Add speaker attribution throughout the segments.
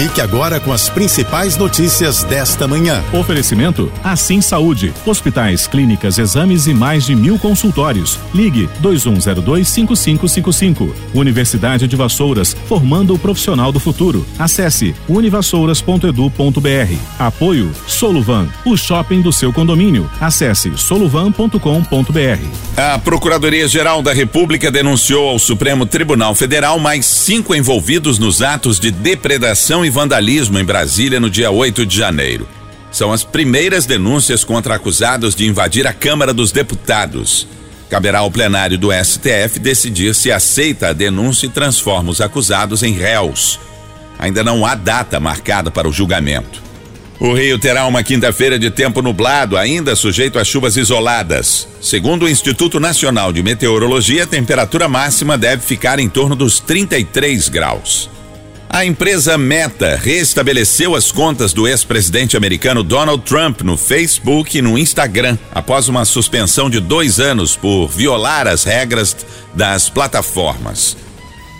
Speaker 1: Fique agora com as principais notícias desta manhã.
Speaker 2: Oferecimento Assim Saúde. Hospitais, clínicas, exames e mais de mil consultórios. Ligue 2102-5555. Universidade de Vassouras, formando o profissional do futuro. Acesse univassouras.edu.br. Apoio Soluvan, o shopping do seu condomínio. Acesse soluvan.com.br.
Speaker 3: A Procuradoria-Geral da República denunciou ao Supremo Tribunal Federal mais cinco envolvidos nos atos de depredação e vandalismo em Brasília no dia 8 de janeiro. São as primeiras denúncias contra acusados de invadir a Câmara dos Deputados. Caberá ao plenário do STF decidir se aceita a denúncia e transforma os acusados em réus. Ainda não há data marcada para o julgamento. O Rio terá uma quinta-feira de tempo nublado, ainda sujeito a chuvas isoladas. Segundo o Instituto Nacional de Meteorologia, a temperatura máxima deve ficar em torno dos 33 graus. A empresa Meta restabeleceu as contas do ex-presidente americano Donald Trump no Facebook e no Instagram após uma suspensão de dois anos por violar as regras das plataformas.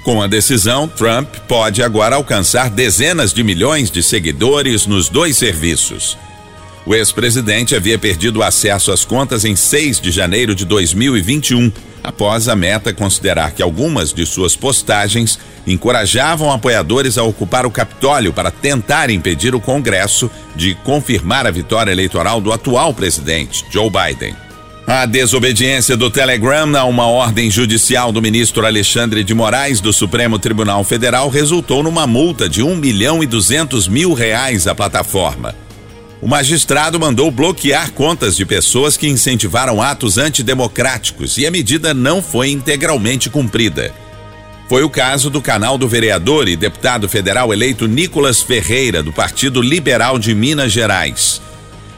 Speaker 3: Com a decisão, Trump pode agora alcançar dezenas de milhões de seguidores nos dois serviços. O ex-presidente havia perdido acesso às contas em 6 de janeiro de 2021 após a meta considerar que algumas de suas postagens encorajavam apoiadores a ocupar o Capitólio para tentar impedir o Congresso de confirmar a vitória eleitoral do atual presidente, Joe Biden. A desobediência do Telegram a uma ordem judicial do ministro Alexandre de Moraes do Supremo Tribunal Federal resultou numa multa de um milhão e duzentos mil reais à plataforma. O magistrado mandou bloquear contas de pessoas que incentivaram atos antidemocráticos e a medida não foi integralmente cumprida. Foi o caso do canal do vereador e deputado federal eleito Nicolas Ferreira, do Partido Liberal de Minas Gerais.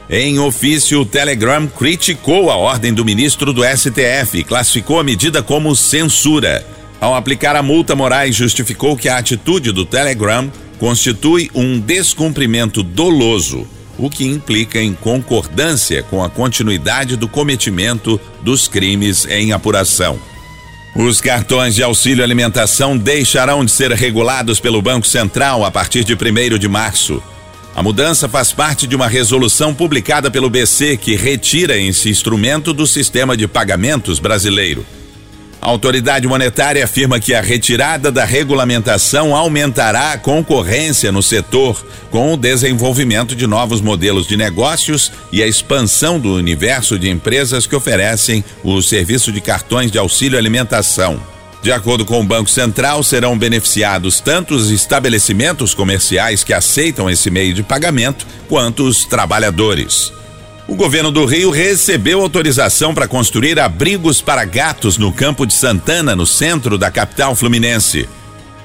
Speaker 3: Em ofício, o Telegram criticou a ordem do ministro do STF e classificou a medida como censura. Ao aplicar a multa, Moraes justificou que a atitude do Telegram constitui um descumprimento doloso o que implica em concordância com a continuidade do cometimento dos crimes em apuração. Os cartões de auxílio alimentação deixarão de ser regulados pelo Banco Central a partir de 1 de março. A mudança faz parte de uma resolução publicada pelo BC que retira esse instrumento do sistema de pagamentos brasileiro. A autoridade monetária afirma que a retirada da regulamentação aumentará a concorrência no setor, com o desenvolvimento de novos modelos de negócios e a expansão do universo de empresas que oferecem o serviço de cartões de auxílio alimentação. De acordo com o Banco Central, serão beneficiados tanto os estabelecimentos comerciais que aceitam esse meio de pagamento, quanto os trabalhadores. O governo do Rio recebeu autorização para construir abrigos para gatos no Campo de Santana, no centro da capital fluminense.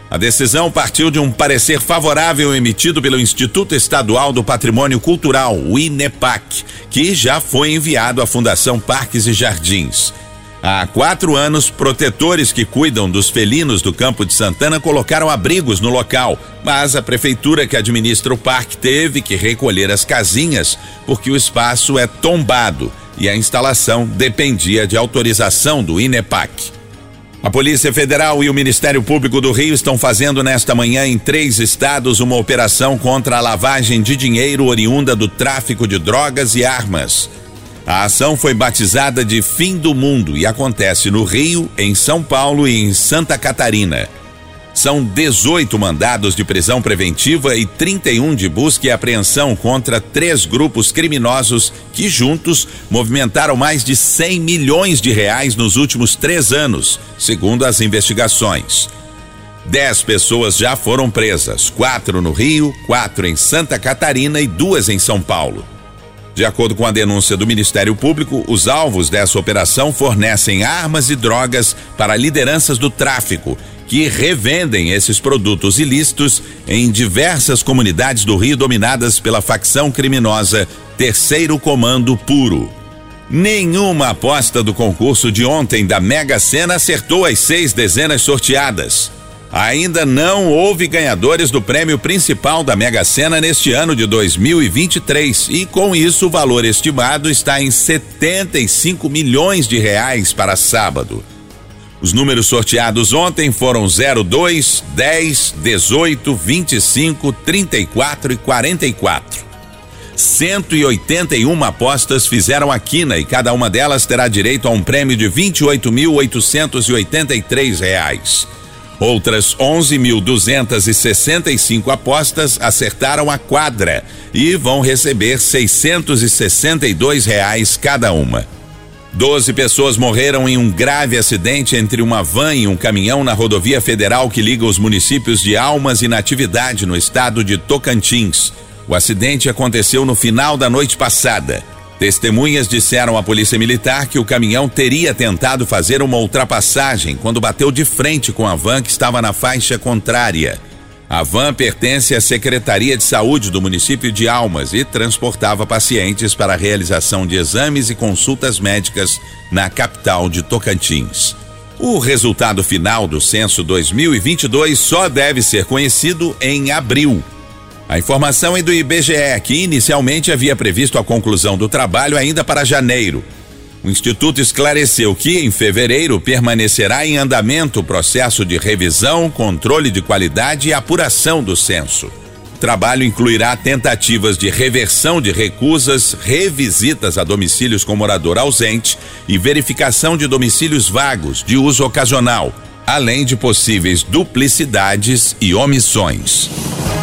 Speaker 3: A decisão partiu de um parecer favorável emitido pelo Instituto Estadual do Patrimônio Cultural, o INEPAC, que já foi enviado à Fundação Parques e Jardins. Há quatro anos, protetores que cuidam dos felinos do Campo de Santana colocaram abrigos no local, mas a prefeitura que administra o parque teve que recolher as casinhas porque o espaço é tombado e a instalação dependia de autorização do INEPAC. A Polícia Federal e o Ministério Público do Rio estão fazendo nesta manhã em três estados uma operação contra a lavagem de dinheiro oriunda do tráfico de drogas e armas. A ação foi batizada de Fim do Mundo e acontece no Rio, em São Paulo e em Santa Catarina. São 18 mandados de prisão preventiva e 31 de busca e apreensão contra três grupos criminosos que juntos movimentaram mais de 100 milhões de reais nos últimos três anos, segundo as investigações. Dez pessoas já foram presas, quatro no Rio, quatro em Santa Catarina e duas em São Paulo. De acordo com a denúncia do Ministério Público, os alvos dessa operação fornecem armas e drogas para lideranças do tráfico, que revendem esses produtos ilícitos em diversas comunidades do Rio dominadas pela facção criminosa Terceiro Comando Puro. Nenhuma aposta do concurso de ontem da Mega Sena acertou as seis dezenas sorteadas. Ainda não houve ganhadores do prêmio principal da Mega Sena neste ano de 2023 e com isso o valor estimado está em 75 milhões de reais para sábado. Os números sorteados ontem foram 02, 10, 18, 25, 34 e 44. 181 apostas fizeram a quina e cada uma delas terá direito a um prêmio de R$ 28.883. Outras 11.265 apostas acertaram a quadra e vão receber 662 reais cada uma. Doze pessoas morreram em um grave acidente entre uma van e um caminhão na rodovia federal que liga os municípios de Almas e Natividade, no estado de Tocantins. O acidente aconteceu no final da noite passada. Testemunhas disseram à Polícia Militar que o caminhão teria tentado fazer uma ultrapassagem quando bateu de frente com a van que estava na faixa contrária. A van pertence à Secretaria de Saúde do município de Almas e transportava pacientes para a realização de exames e consultas médicas na capital de Tocantins. O resultado final do censo 2022 só deve ser conhecido em abril. A informação é do IBGE, que inicialmente havia previsto a conclusão do trabalho ainda para janeiro. O Instituto esclareceu que, em fevereiro, permanecerá em andamento o processo de revisão, controle de qualidade e apuração do censo. O trabalho incluirá tentativas de reversão de recusas, revisitas a domicílios com morador ausente e verificação de domicílios vagos de uso ocasional, além de possíveis duplicidades e omissões.